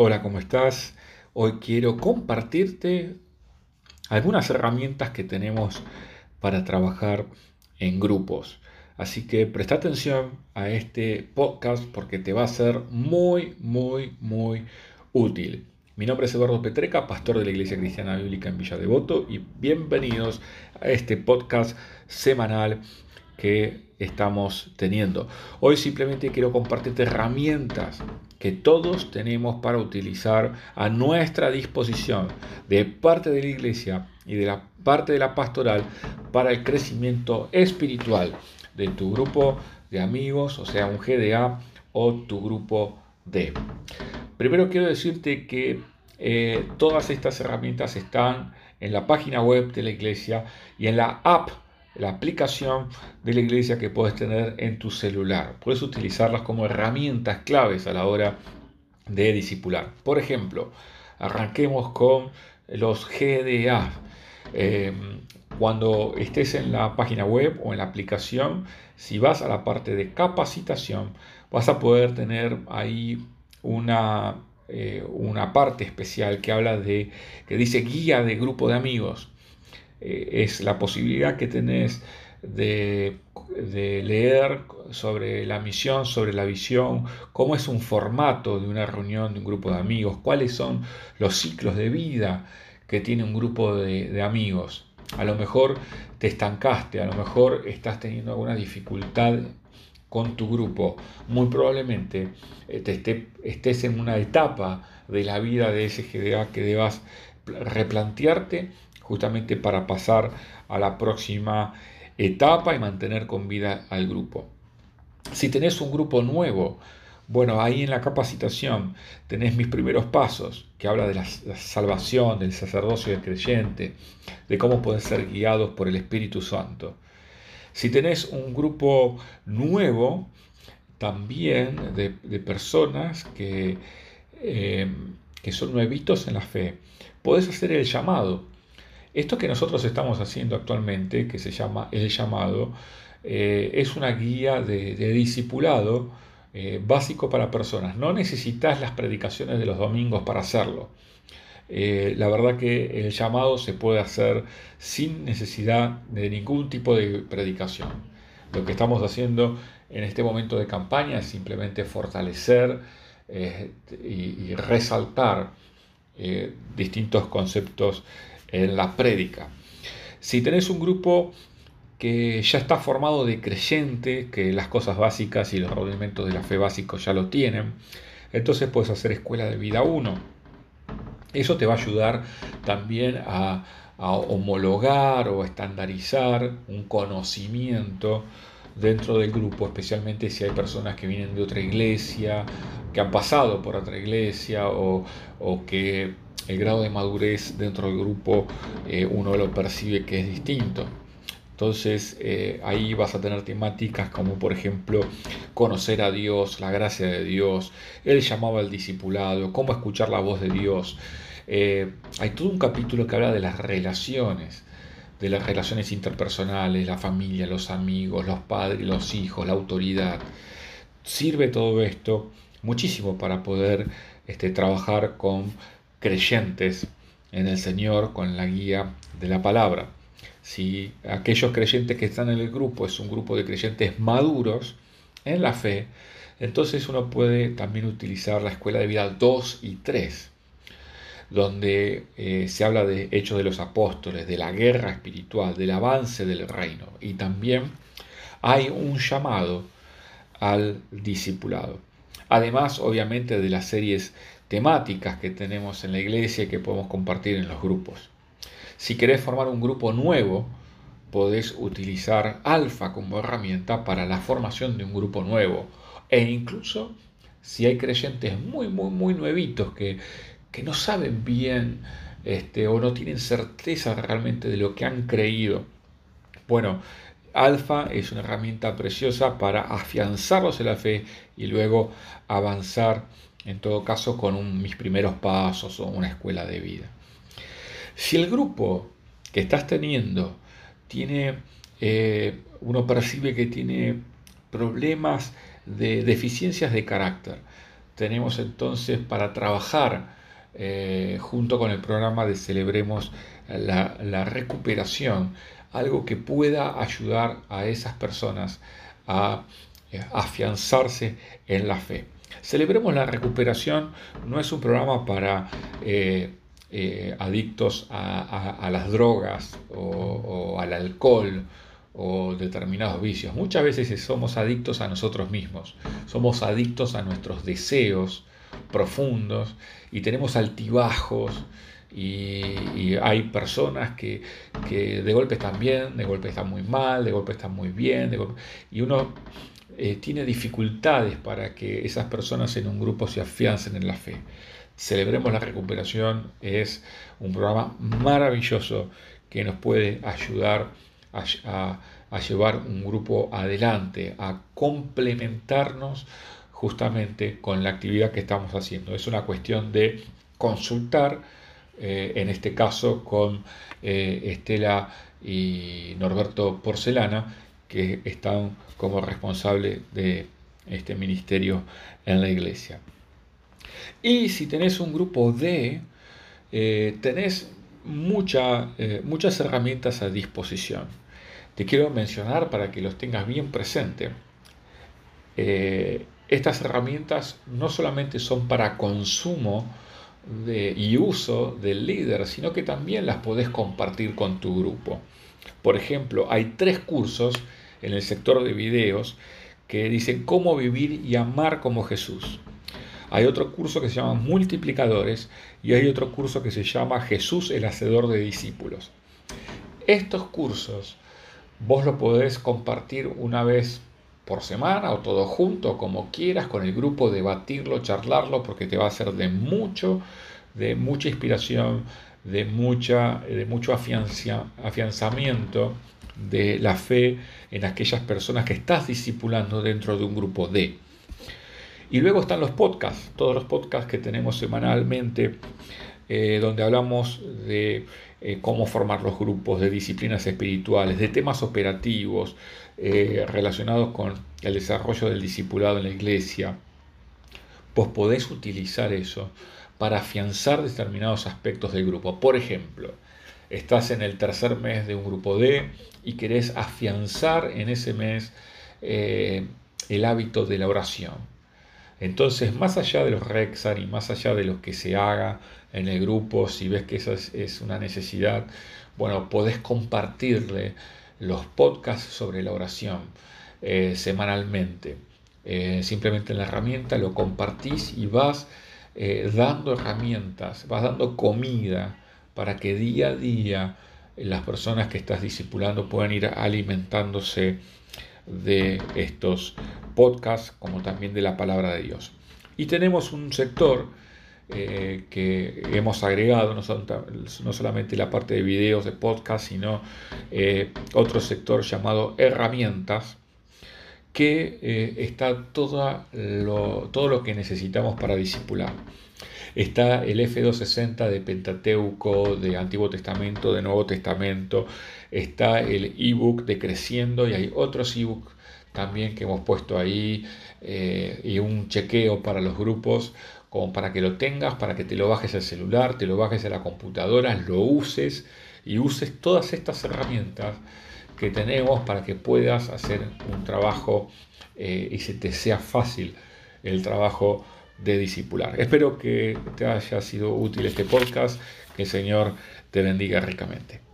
Hola, ¿cómo estás? Hoy quiero compartirte algunas herramientas que tenemos para trabajar en grupos. Así que presta atención a este podcast porque te va a ser muy, muy, muy útil. Mi nombre es Eduardo Petreca, pastor de la Iglesia Cristiana Bíblica en Villa Devoto y bienvenidos a este podcast semanal que estamos teniendo. Hoy simplemente quiero compartirte herramientas que todos tenemos para utilizar a nuestra disposición de parte de la iglesia y de la parte de la pastoral para el crecimiento espiritual de tu grupo de amigos, o sea, un GDA o tu grupo D. Primero quiero decirte que eh, todas estas herramientas están en la página web de la iglesia y en la app la aplicación de la iglesia que puedes tener en tu celular. Puedes utilizarlas como herramientas claves a la hora de discipular. Por ejemplo, arranquemos con los GDA. Eh, cuando estés en la página web o en la aplicación, si vas a la parte de capacitación, vas a poder tener ahí una, eh, una parte especial que habla de, que dice guía de grupo de amigos. Eh, es la posibilidad que tenés de, leer sobre la misión, sobre la visión, cómo es un formato de una reunión de un grupo de amigos, cuáles son los ciclos de vida que tiene un grupo de, amigos. A lo mejor te estancaste, a lo mejor estás teniendo alguna dificultad con tu grupo. Muy probablemente eh, te estés en una etapa de la vida de ese GDA que debas replantearte justamente para pasar a la próxima etapa y mantener con vida al grupo. Si tenés un grupo nuevo, bueno, ahí en la capacitación tenés mis primeros pasos, que habla de la, salvación, del sacerdocio del creyente, de cómo pueden ser guiados por el Espíritu Santo. Si tenés un grupo nuevo, también de, personas que, eh, que son nuevitos en la fe, podés hacer el llamado esto que nosotros estamos haciendo actualmente, que se llama el llamado, eh, es una guía de, discipulado eh, básico para personas. No necesitas las predicaciones de los domingos para hacerlo. Eh, la verdad que el llamado se puede hacer sin necesidad de ningún tipo de predicación. Lo que estamos haciendo en este momento de campaña es simplemente fortalecer y, resaltar distintos conceptos en la prédica. Si tenés un grupo que ya está formado de creyentes, que las cosas básicas y los rudimentos de la fe básicos ya lo tienen, entonces puedes hacer escuela de vida 1. Eso te va a ayudar también a, homologar o estandarizar un conocimiento dentro del grupo, especialmente si hay personas que vienen de otra iglesia, que han pasado por otra iglesia o, o que el grado de madurez dentro del grupo eh, uno lo percibe que es distinto. Entonces eh, ahí vas a tener temáticas como por ejemplo conocer a Dios, la gracia de Dios, Él llamaba al discipulado, cómo escuchar la voz de Dios. Eh, hay todo un capítulo que habla de las relaciones, de las relaciones interpersonales, la familia, los amigos, los padres, los hijos, la autoridad. Sirve todo esto muchísimo para poder este, trabajar con creyentes en el Señor con la guía de la palabra. Si aquellos creyentes que están en el grupo es un grupo de creyentes maduros en la fe, entonces uno puede también utilizar la escuela de vida 2 y 3, donde eh, se habla de hechos de los apóstoles, de la guerra espiritual, del avance del reino. Y también hay un llamado al discipulado. Además, obviamente, de las series temáticas que tenemos en la iglesia y que podemos compartir en los grupos. Si querés formar un grupo nuevo, podés utilizar Alfa como herramienta para la formación de un grupo nuevo. E incluso si hay creyentes muy, muy, muy nuevitos que, que no saben bien este, o no tienen certeza realmente de lo que han creído. Bueno, Alfa es una herramienta preciosa para afianzarlos en la fe y luego avanzar en todo caso con mis primeros pasos o una escuela de vida. Si el grupo que estás teniendo tiene, eh, uno percibe que tiene problemas de deficiencias de carácter, tenemos entonces para trabajar eh, junto con el programa de Celebremos la, recuperación, algo que pueda ayudar a esas personas a eh, afianzarse en la fe. Celebremos la recuperación no es un programa para eh, adictos a, las drogas o al alcohol o determinados vicios. Muchas veces somos adictos a nosotros mismos, somos adictos a nuestros deseos profundos y tenemos altibajos y, hay personas que, de golpe están bien, de golpe están muy mal, de golpe están muy bien, y uno eh, tiene dificultades para que esas personas en un grupo se afiancen en la fe. Celebremos la recuperación es un programa maravilloso que nos puede ayudar a, llevar un grupo adelante, a complementarnos justamente con la actividad que estamos haciendo. Es una cuestión de consultar, eh, en este caso con eh, Estela y Norberto Porcelana, que están como responsables de este ministerio en la iglesia. Y si tenés un grupo D, eh, tenés eh, muchas herramientas a disposición. Te quiero mencionar para que los tengas bien presente. Estas herramientas no solamente son para consumo y uso del líder, sino que también las podés compartir con tu grupo. Por ejemplo, hay tres cursos en el sector de videos que dicen cómo vivir y amar como Jesús. Hay otro curso que se llama Multiplicadores y hay otro curso que se llama Jesús el Hacedor de Discípulos. Estos cursos vos lo podés compartir una vez por semana o todo junto, como quieras, con el grupo, debatirlo, charlarlo, porque te va a ser de mucho, de mucha inspiración, de, mucha, de mucho afianzamiento de la fe en aquellas personas que estás discipulando dentro de un grupo de. Y luego están los podcasts, todos los podcasts que tenemos semanalmente, eh, donde hablamos de eh, cómo formar los grupos, de disciplinas espirituales, de temas operativos eh, relacionados con el desarrollo del discipulado en la iglesia. Pues podés utilizar eso para afianzar determinados aspectos del grupo. Por ejemplo, estás en el tercer mes de un grupo D y querés afianzar en ese mes el hábito de la oración entonces, más allá de los Rexar y más allá de lo que se haga en el grupo, si ves que esa es, una necesidad, bueno, podés compartirle los podcasts sobre la oración eh, semanalmente. Eh, simplemente en la herramienta lo compartís y vas eh, dando herramientas, vas dando comida para que día a día las personas que estás discipulando puedan ir alimentándose de estos podcasts como también de la palabra de Dios. Y tenemos un sector eh, que hemos agregado, no, no, solamente la parte de videos, de podcast, sino eh, otro sector llamado herramientas, que eh, está todo lo, todo lo que necesitamos para discipular. Está el F260 de Pentateuco, de Antiguo Testamento, de Nuevo Testamento. Está el ebook de Creciendo y hay otros ebooks también que hemos puesto ahí eh, y un chequeo para los grupos como para que lo tengas, para que te lo bajes al celular, te lo bajes a la computadora, lo uses y uses todas estas herramientas que tenemos para que puedas hacer un trabajo eh, y se te sea fácil el trabajo de discipular. Espero que te haya sido útil este podcast, que el Señor te bendiga ricamente.